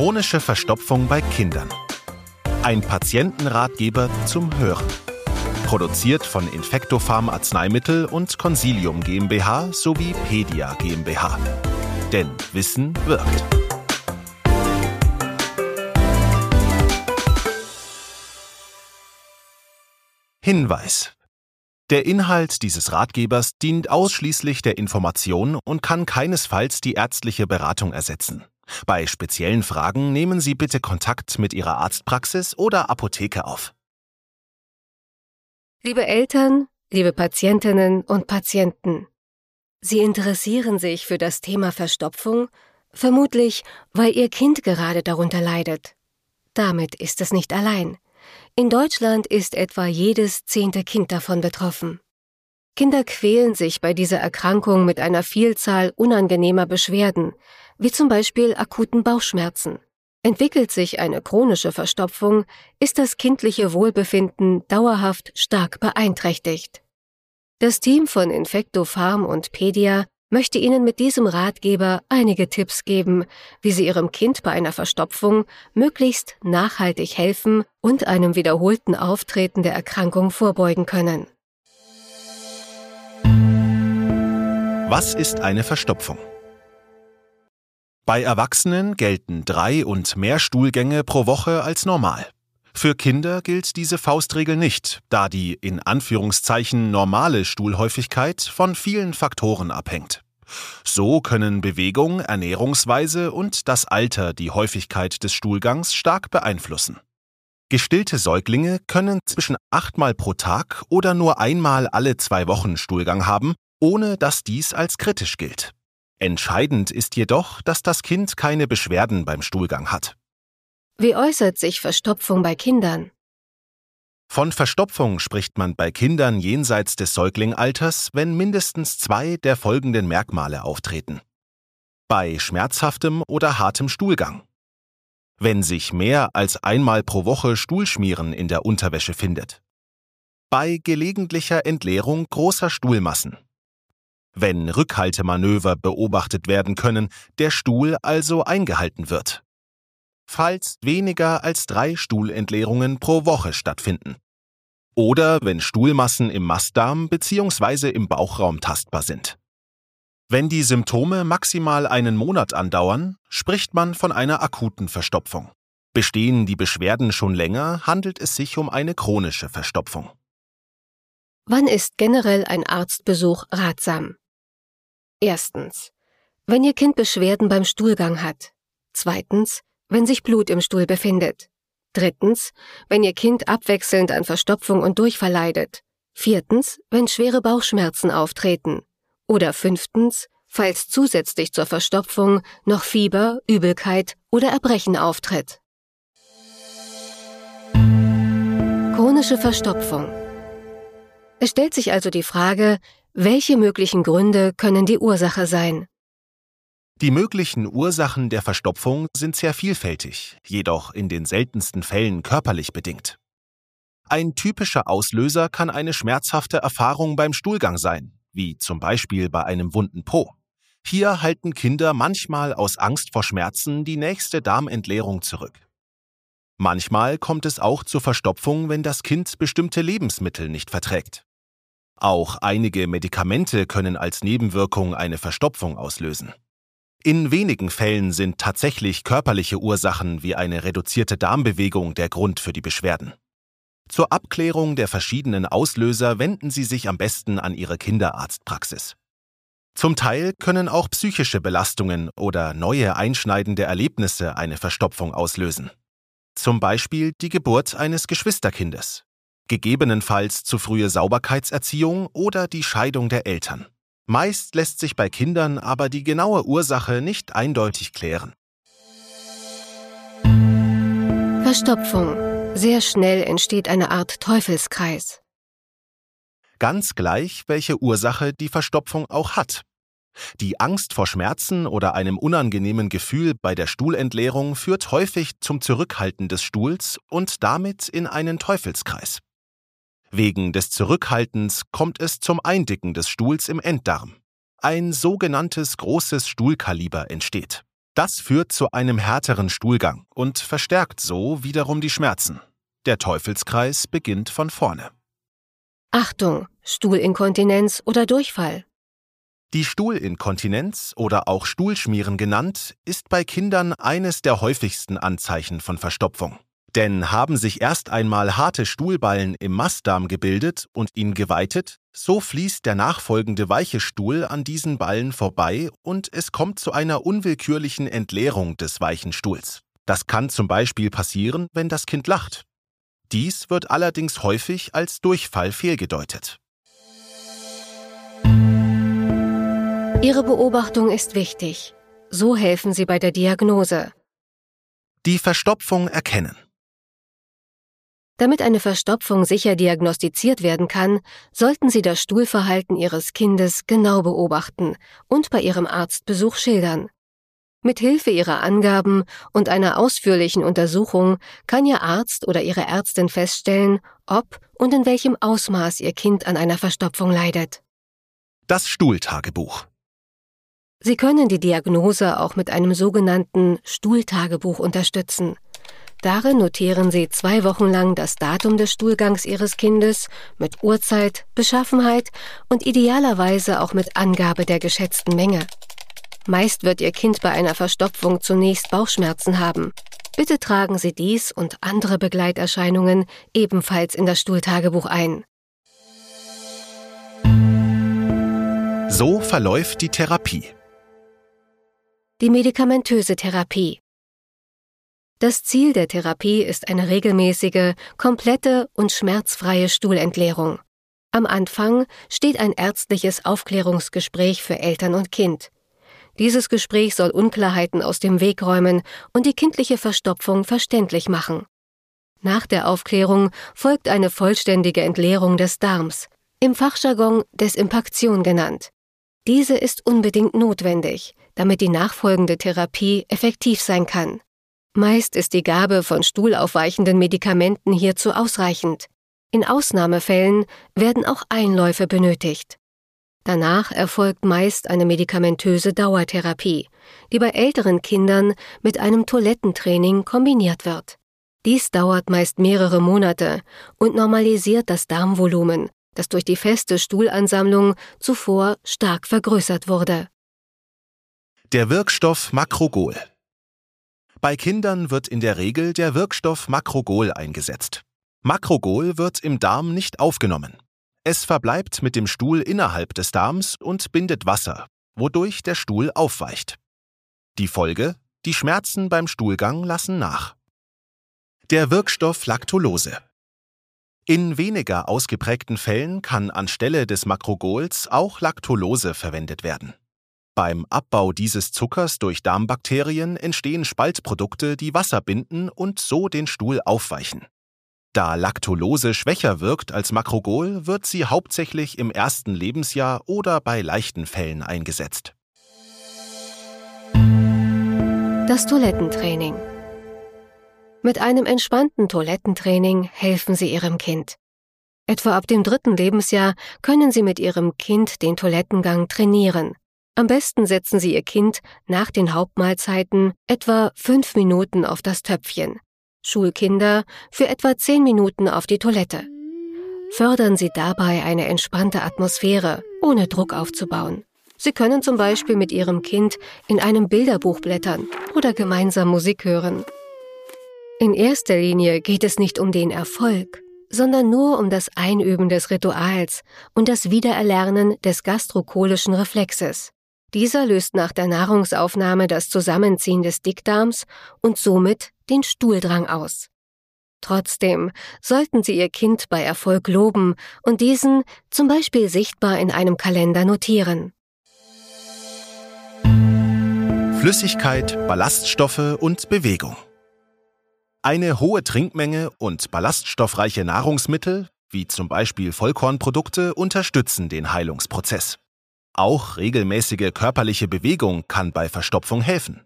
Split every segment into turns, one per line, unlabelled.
Chronische Verstopfung bei Kindern. Ein Patientenratgeber zum Hören. Produziert von Infectopharm Arzneimittel und Consilium GmbH sowie Pedia GmbH. Denn Wissen wirkt. Hinweis. Der Inhalt dieses Ratgebers dient ausschließlich der Information und kann keinesfalls die ärztliche Beratung ersetzen. Bei speziellen Fragen nehmen Sie bitte Kontakt mit Ihrer Arztpraxis oder Apotheke auf.
Liebe Eltern, liebe Patientinnen und Patienten, Sie interessieren sich für das Thema Verstopfung, vermutlich weil Ihr Kind gerade darunter leidet. Damit ist es nicht allein. In Deutschland ist etwa jedes zehnte Kind davon betroffen. Kinder quälen sich bei dieser Erkrankung mit einer Vielzahl unangenehmer Beschwerden, wie zum Beispiel akuten Bauchschmerzen. Entwickelt sich eine chronische Verstopfung, ist das kindliche Wohlbefinden dauerhaft stark beeinträchtigt. Das Team von Infectopharm und Pedia möchte Ihnen mit diesem Ratgeber einige Tipps geben, wie Sie Ihrem Kind bei einer Verstopfung möglichst nachhaltig helfen und einem wiederholten Auftreten der Erkrankung vorbeugen können.
Was ist eine Verstopfung? Bei Erwachsenen gelten drei und mehr Stuhlgänge pro Woche als normal. Für Kinder gilt diese Faustregel nicht, da die in Anführungszeichen normale Stuhlhäufigkeit von vielen Faktoren abhängt. So können Bewegung, Ernährungsweise und das Alter die Häufigkeit des Stuhlgangs stark beeinflussen. Gestillte Säuglinge können zwischen achtmal pro Tag oder nur einmal alle zwei Wochen Stuhlgang haben, ohne dass dies als kritisch gilt. Entscheidend ist jedoch, dass das Kind keine Beschwerden beim Stuhlgang hat.
Wie äußert sich Verstopfung bei Kindern?
Von Verstopfung spricht man bei Kindern jenseits des Säuglingalters, wenn mindestens zwei der folgenden Merkmale auftreten. Bei schmerzhaftem oder hartem Stuhlgang. Wenn sich mehr als einmal pro Woche Stuhlschmieren in der Unterwäsche findet. Bei gelegentlicher Entleerung großer Stuhlmassen. Wenn Rückhaltemanöver beobachtet werden können, der Stuhl also eingehalten wird falls weniger als drei Stuhlentleerungen pro Woche stattfinden. Oder wenn Stuhlmassen im Mastdarm bzw. im Bauchraum tastbar sind. Wenn die Symptome maximal einen Monat andauern, spricht man von einer akuten Verstopfung. Bestehen die Beschwerden schon länger, handelt es sich um eine chronische Verstopfung.
Wann ist generell ein Arztbesuch ratsam? Erstens, wenn Ihr Kind Beschwerden beim Stuhlgang hat. Zweitens, wenn sich Blut im Stuhl befindet. Drittens, wenn Ihr Kind abwechselnd an Verstopfung und Durchfall leidet. Viertens, wenn schwere Bauchschmerzen auftreten. Oder fünftens, falls zusätzlich zur Verstopfung noch Fieber, Übelkeit oder Erbrechen auftritt. Chronische Verstopfung. Es stellt sich also die Frage, welche möglichen Gründe können die Ursache sein?
Die möglichen Ursachen der Verstopfung sind sehr vielfältig, jedoch in den seltensten Fällen körperlich bedingt. Ein typischer Auslöser kann eine schmerzhafte Erfahrung beim Stuhlgang sein, wie zum Beispiel bei einem wunden Po. Hier halten Kinder manchmal aus Angst vor Schmerzen die nächste Darmentleerung zurück. Manchmal kommt es auch zur Verstopfung, wenn das Kind bestimmte Lebensmittel nicht verträgt. Auch einige Medikamente können als Nebenwirkung eine Verstopfung auslösen. In wenigen Fällen sind tatsächlich körperliche Ursachen wie eine reduzierte Darmbewegung der Grund für die Beschwerden. Zur Abklärung der verschiedenen Auslöser wenden Sie sich am besten an Ihre Kinderarztpraxis. Zum Teil können auch psychische Belastungen oder neue einschneidende Erlebnisse eine Verstopfung auslösen. Zum Beispiel die Geburt eines Geschwisterkindes, gegebenenfalls zu frühe Sauberkeitserziehung oder die Scheidung der Eltern. Meist lässt sich bei Kindern aber die genaue Ursache nicht eindeutig klären.
Verstopfung. Sehr schnell entsteht eine Art Teufelskreis.
Ganz gleich, welche Ursache die Verstopfung auch hat. Die Angst vor Schmerzen oder einem unangenehmen Gefühl bei der Stuhlentleerung führt häufig zum Zurückhalten des Stuhls und damit in einen Teufelskreis. Wegen des Zurückhaltens kommt es zum Eindicken des Stuhls im Enddarm. Ein sogenanntes großes Stuhlkaliber entsteht. Das führt zu einem härteren Stuhlgang und verstärkt so wiederum die Schmerzen. Der Teufelskreis beginnt von vorne.
Achtung, Stuhlinkontinenz oder Durchfall.
Die Stuhlinkontinenz oder auch Stuhlschmieren genannt, ist bei Kindern eines der häufigsten Anzeichen von Verstopfung. Denn haben sich erst einmal harte Stuhlballen im Mastdarm gebildet und ihn geweitet, so fließt der nachfolgende weiche Stuhl an diesen Ballen vorbei und es kommt zu einer unwillkürlichen Entleerung des weichen Stuhls. Das kann zum Beispiel passieren, wenn das Kind lacht. Dies wird allerdings häufig als Durchfall fehlgedeutet.
Ihre Beobachtung ist wichtig. So helfen Sie bei der Diagnose.
Die Verstopfung erkennen.
Damit eine Verstopfung sicher diagnostiziert werden kann, sollten Sie das Stuhlverhalten Ihres Kindes genau beobachten und bei Ihrem Arztbesuch schildern. Mit Hilfe Ihrer Angaben und einer ausführlichen Untersuchung kann Ihr Arzt oder Ihre Ärztin feststellen, ob und in welchem Ausmaß Ihr Kind an einer Verstopfung leidet.
Das Stuhltagebuch.
Sie können die Diagnose auch mit einem sogenannten Stuhltagebuch unterstützen. Darin notieren Sie zwei Wochen lang das Datum des Stuhlgangs Ihres Kindes mit Uhrzeit, Beschaffenheit und idealerweise auch mit Angabe der geschätzten Menge. Meist wird Ihr Kind bei einer Verstopfung zunächst Bauchschmerzen haben. Bitte tragen Sie dies und andere Begleiterscheinungen ebenfalls in das Stuhltagebuch ein.
So verläuft die Therapie.
Die medikamentöse Therapie. Das Ziel der Therapie ist eine regelmäßige, komplette und schmerzfreie Stuhlentleerung. Am Anfang steht ein ärztliches Aufklärungsgespräch für Eltern und Kind. Dieses Gespräch soll Unklarheiten aus dem Weg räumen und die kindliche Verstopfung verständlich machen. Nach der Aufklärung folgt eine vollständige Entleerung des Darms, im Fachjargon Desimpaktion genannt. Diese ist unbedingt notwendig, damit die nachfolgende Therapie effektiv sein kann. Meist ist die Gabe von stuhlaufweichenden Medikamenten hierzu ausreichend. In Ausnahmefällen werden auch Einläufe benötigt. Danach erfolgt meist eine medikamentöse Dauertherapie, die bei älteren Kindern mit einem Toilettentraining kombiniert wird. Dies dauert meist mehrere Monate und normalisiert das Darmvolumen, das durch die feste Stuhlansammlung zuvor stark vergrößert wurde.
Der Wirkstoff Makrogol. Bei Kindern wird in der Regel der Wirkstoff Makrogol eingesetzt. Makrogol wird im Darm nicht aufgenommen. Es verbleibt mit dem Stuhl innerhalb des Darms und bindet Wasser, wodurch der Stuhl aufweicht. Die Folge? Die Schmerzen beim Stuhlgang lassen nach. Der Wirkstoff Lactulose. In weniger ausgeprägten Fällen kann anstelle des Makrogols auch Lactulose verwendet werden. Beim Abbau dieses Zuckers durch Darmbakterien entstehen Spaltprodukte, die Wasser binden und so den Stuhl aufweichen. Da Lactulose schwächer wirkt als Makrogol, wird sie hauptsächlich im ersten Lebensjahr oder bei leichten Fällen eingesetzt.
Das Toilettentraining. Mit einem entspannten Toilettentraining helfen Sie Ihrem Kind. Etwa ab dem dritten Lebensjahr können Sie mit Ihrem Kind den Toilettengang trainieren. Am besten setzen Sie Ihr Kind nach den Hauptmahlzeiten etwa fünf Minuten auf das Töpfchen. Schulkinder für etwa zehn Minuten auf die Toilette. Fördern Sie dabei eine entspannte Atmosphäre, ohne Druck aufzubauen. Sie können zum Beispiel mit Ihrem Kind in einem Bilderbuch blättern oder gemeinsam Musik hören. In erster Linie geht es nicht um den Erfolg, sondern nur um das Einüben des Rituals und das Wiedererlernen des gastrocholischen Reflexes. Dieser löst nach der Nahrungsaufnahme das Zusammenziehen des Dickdarms und somit den Stuhldrang aus. Trotzdem sollten Sie Ihr Kind bei Erfolg loben und diesen zum Beispiel sichtbar in einem Kalender notieren.
Flüssigkeit, Ballaststoffe und Bewegung. Eine hohe Trinkmenge und ballaststoffreiche Nahrungsmittel, wie zum Beispiel Vollkornprodukte, unterstützen den Heilungsprozess. Auch regelmäßige körperliche Bewegung kann bei Verstopfung helfen.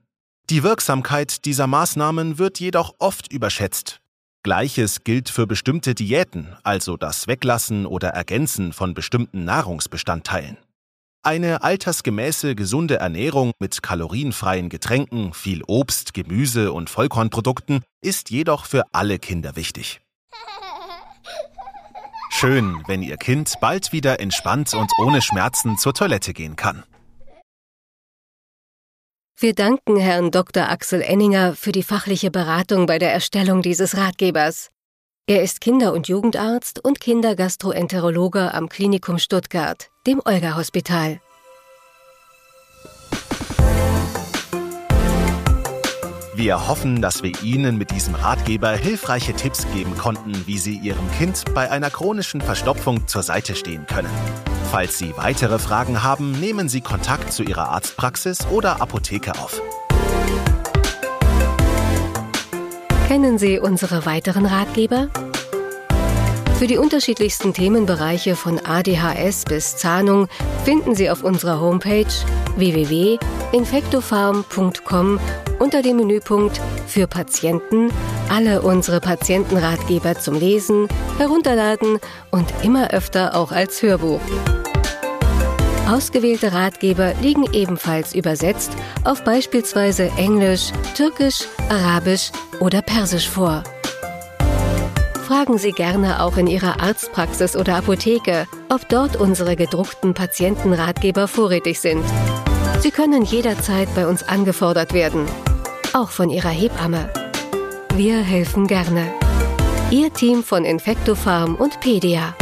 Die Wirksamkeit dieser Maßnahmen wird jedoch oft überschätzt. Gleiches gilt für bestimmte Diäten, also das Weglassen oder Ergänzen von bestimmten Nahrungsbestandteilen. Eine altersgemäße, gesunde Ernährung mit kalorienfreien Getränken, viel Obst, Gemüse und Vollkornprodukten ist jedoch für alle Kinder wichtig. Schön, wenn Ihr Kind bald wieder entspannt und ohne Schmerzen zur Toilette gehen kann.
Wir danken Herrn Dr. Axel Enninger für die fachliche Beratung bei der Erstellung dieses Ratgebers. Er ist Kinder- und Jugendarzt und Kindergastroenterologe am Klinikum Stuttgart, dem Olga-Hospital.
Wir hoffen, dass wir Ihnen mit diesem Ratgeber hilfreiche Tipps geben konnten, wie Sie Ihrem Kind bei einer chronischen Verstopfung zur Seite stehen können. Falls Sie weitere Fragen haben, nehmen Sie Kontakt zu Ihrer Arztpraxis oder Apotheke auf.
Kennen Sie unsere weiteren Ratgeber? Für die unterschiedlichsten Themenbereiche von ADHS bis Zahnung finden Sie auf unserer Homepage www.infectofarm.com unter dem Menüpunkt für Patienten alle unsere Patientenratgeber zum Lesen, Herunterladen und immer öfter auch als Hörbuch. Ausgewählte Ratgeber liegen ebenfalls übersetzt auf beispielsweise Englisch, Türkisch, Arabisch oder Persisch vor. Fragen Sie gerne auch in Ihrer Arztpraxis oder Apotheke, ob dort unsere gedruckten Patientenratgeber vorrätig sind. Sie können jederzeit bei uns angefordert werden, auch von Ihrer Hebamme. Wir helfen gerne. Ihr Team von Infectofarm und Pedia.